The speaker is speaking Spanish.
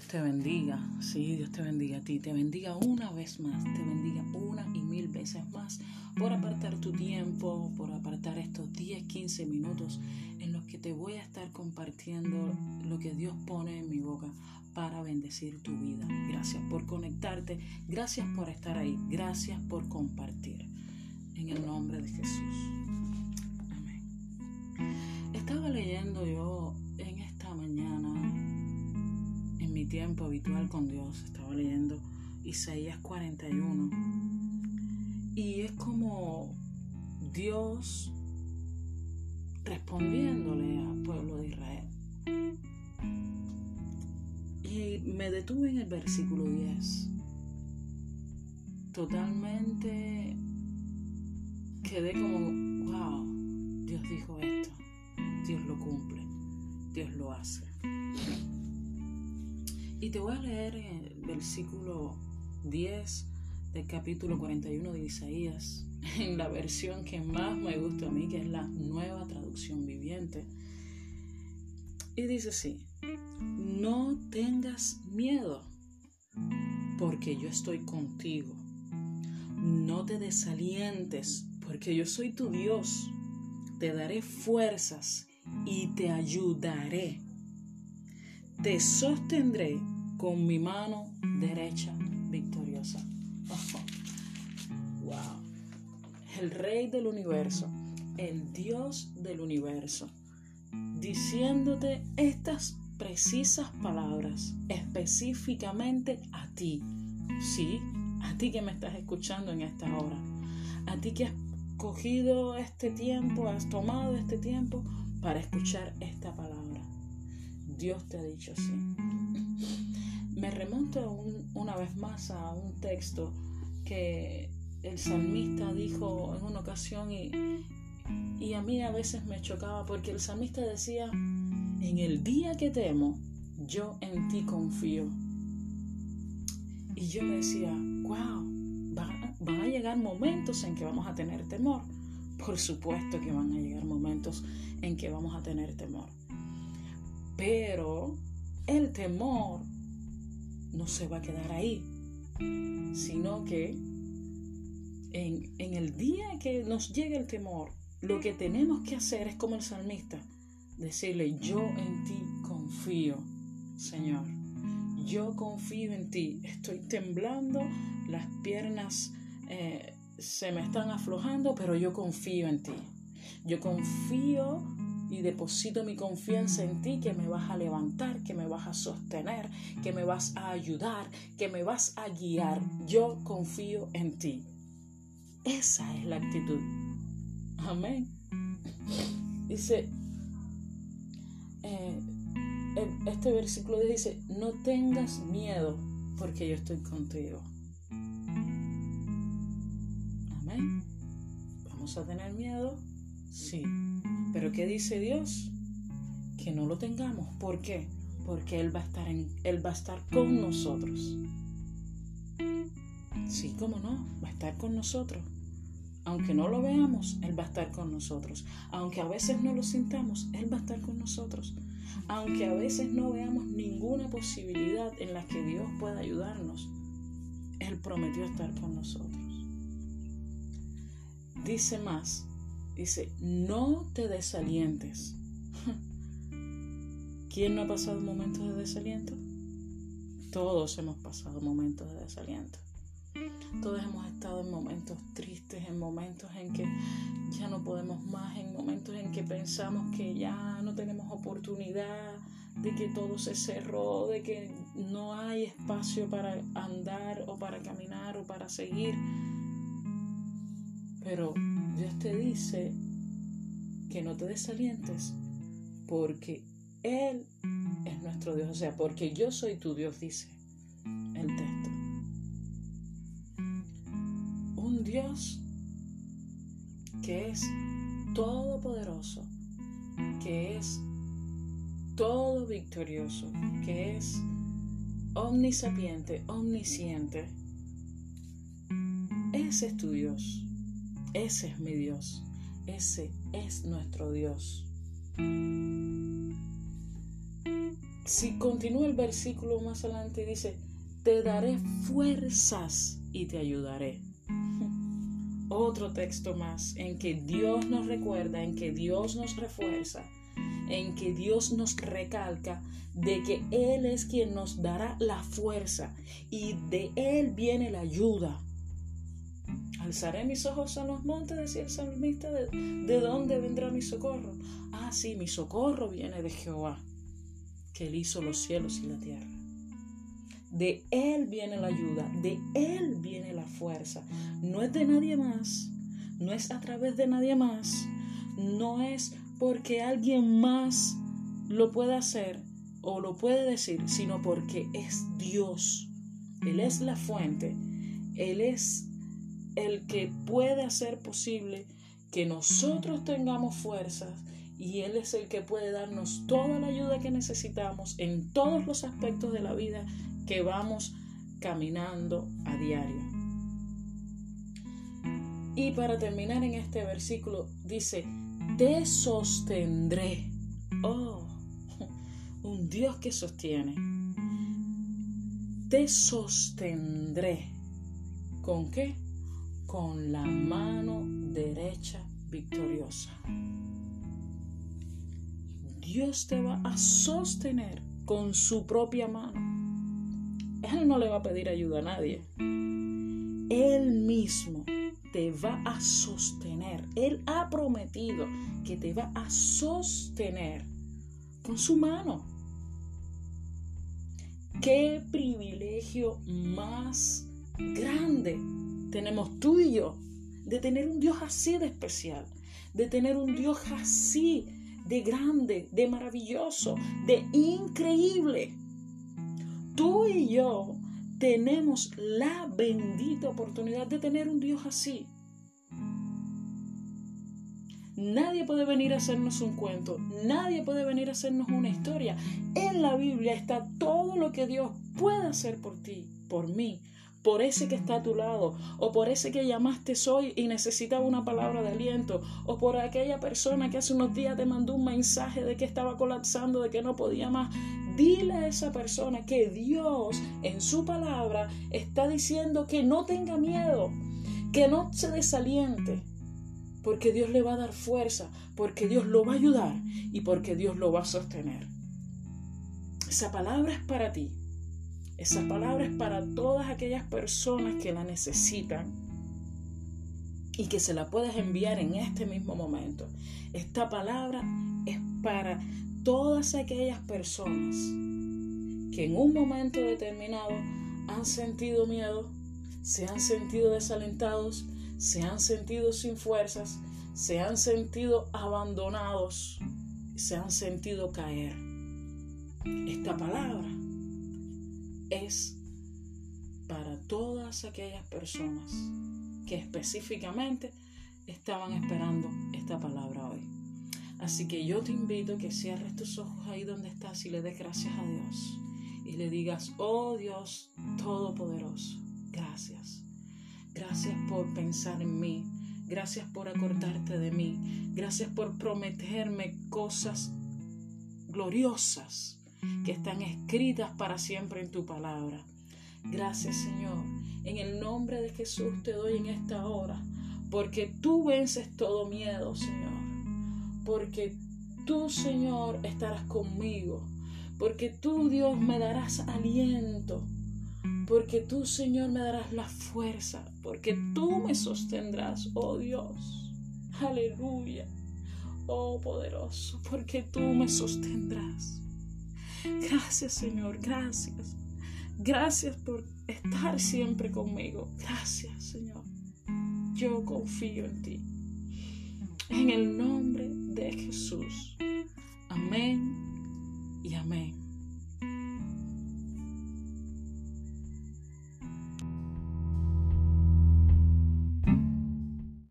Dios te bendiga. Sí, Dios te bendiga a ti. Te bendiga una vez más. Te bendiga una y mil veces más por apartar tu tiempo, por apartar estos 10, 15 minutos en los que te voy a estar compartiendo lo que Dios pone en mi boca para bendecir tu vida. Gracias por conectarte. Gracias por estar ahí. Gracias por compartir. En el nombre de Jesús. Amén. Estaba leyendo yo tiempo habitual con Dios. Estaba leyendo Isaías 41. Y es como Dios respondiéndole al pueblo de Israel. Y me detuve en el versículo 10. Totalmente quedé como, wow, Dios dijo esto, Dios lo cumple, Dios lo hace. Y te voy a leer el versículo 10 del capítulo 41 de Isaías, en la versión que más me gusta a mí, que es la nueva traducción viviente. Y dice así, no tengas miedo, porque yo estoy contigo. No te desalientes, porque yo soy tu Dios. Te daré fuerzas y te ayudaré te sostendré con mi mano derecha victoriosa. wow. El rey del universo, el Dios del universo, diciéndote estas precisas palabras específicamente a ti. Sí, a ti que me estás escuchando en esta hora. A ti que has cogido este tiempo, has tomado este tiempo para escuchar esta palabra. Dios te ha dicho así. Me remonto una vez más a un texto que el salmista dijo en una ocasión y, y a mí a veces me chocaba porque el salmista decía, en el día que temo, yo en ti confío. Y yo me decía, wow, van a llegar momentos en que vamos a tener temor. Por supuesto que van a llegar momentos en que vamos a tener temor. Pero el temor no se va a quedar ahí, sino que en, el día que nos llegue el temor, lo que tenemos que hacer es como el salmista, decirle, yo en ti confío, Señor. Yo confío en ti. Estoy temblando, las piernas eh, se me están aflojando, pero yo confío en ti. Yo confío y deposito mi confianza en ti que me vas a levantar, que me vas a sostener, que me vas a ayudar, que me vas a guiar. Yo confío en ti. Esa es la actitud. Amén. Dice, eh, este versículo dice, no tengas miedo porque yo estoy contigo. Amén. ¿Vamos a tener miedo? Sí. Pero ¿qué dice Dios? Que no lo tengamos. ¿Por qué? Porque Él va a estar, en, Él va a estar con nosotros. Sí, cómo no, va a estar con nosotros. Aunque no lo veamos, Él va a estar con nosotros. Aunque a veces no lo sintamos, Él va a estar con nosotros. Aunque a veces no veamos ninguna posibilidad en la que Dios pueda ayudarnos, Él prometió estar con nosotros. Dice más, Dice, no te desalientes. ¿Quién no ha pasado momentos de desaliento? Todos hemos pasado momentos de desaliento. Todos hemos estado en momentos tristes, en momentos en que ya no podemos más, en momentos en que pensamos que ya no tenemos oportunidad, de que todo se cerró, de que no hay espacio para andar o para caminar o para seguir. Pero Dios te dice que no te desalientes porque Él es nuestro Dios. O sea, porque yo soy tu Dios, dice el texto. Un Dios que es todopoderoso, que es todo victorioso, que es omnisapiente, omnisciente. Ese es tu Dios. Ese es mi Dios. Ese es nuestro Dios. Si continúa el versículo más adelante, dice, te daré fuerzas y te ayudaré. Otro texto más en que Dios nos recuerda, en que Dios nos refuerza, en que Dios nos recalca de que Él es quien nos dará la fuerza y de Él viene la ayuda. Alzaré mis ojos a los montes, decía el salmista, ¿de, ¿de dónde vendrá mi socorro? Ah, sí, mi socorro viene de Jehová, que Él hizo los cielos y la tierra. De Él viene la ayuda, de Él viene la fuerza. No es de nadie más, no es a través de nadie más, no es porque alguien más lo puede hacer o lo puede decir, sino porque es Dios. Él es la fuente, Él es el que puede hacer posible que nosotros tengamos fuerzas y Él es el que puede darnos toda la ayuda que necesitamos en todos los aspectos de la vida que vamos caminando a diario. Y para terminar en este versículo dice, te sostendré. Oh, un Dios que sostiene. Te sostendré. ¿Con qué? Con la mano derecha victoriosa. Dios te va a sostener con su propia mano. Él no le va a pedir ayuda a nadie. Él mismo te va a sostener. Él ha prometido que te va a sostener con su mano. Qué privilegio más grande tenemos tú y yo de tener un Dios así de especial, de tener un Dios así de grande, de maravilloso, de increíble. Tú y yo tenemos la bendita oportunidad de tener un Dios así. Nadie puede venir a hacernos un cuento, nadie puede venir a hacernos una historia. En la Biblia está todo lo que Dios puede hacer por ti, por mí, por ese que está a tu lado, o por ese que llamaste hoy y necesitaba una palabra de aliento, o por aquella persona que hace unos días te mandó un mensaje de que estaba colapsando, de que no podía más. Dile a esa persona que Dios en su palabra está diciendo que no tenga miedo, que no se desaliente, porque Dios le va a dar fuerza, porque Dios lo va a ayudar y porque Dios lo va a sostener. Esa palabra es para ti. Esa palabra es para todas aquellas personas que la necesitan y que se la puedes enviar en este mismo momento. Esta palabra es para todas aquellas personas que en un momento determinado han sentido miedo, se han sentido desalentados, se han sentido sin fuerzas, se han sentido abandonados, se han sentido caer. Esta palabra es para todas aquellas personas que específicamente estaban esperando esta palabra hoy. Así que yo te invito a que cierres tus ojos ahí donde estás y le des gracias a Dios. Y le digas, oh Dios Todopoderoso, gracias. Gracias por pensar en mí. Gracias por acordarte de mí. Gracias por prometerme cosas gloriosas que están escritas para siempre en tu palabra. Gracias Señor. En el nombre de Jesús te doy en esta hora. Porque tú vences todo miedo, Señor porque tú, Señor, estarás conmigo, porque tú, Dios, me darás aliento, porque tú, Señor, me darás la fuerza, porque tú me sostendrás, oh Dios. Aleluya. Oh poderoso, porque tú me sostendrás. Gracias Señor, gracias. Gracias por estar siempre conmigo. Gracias Señor. Yo confío en ti. En el nombre de Jesús. Amén y amén.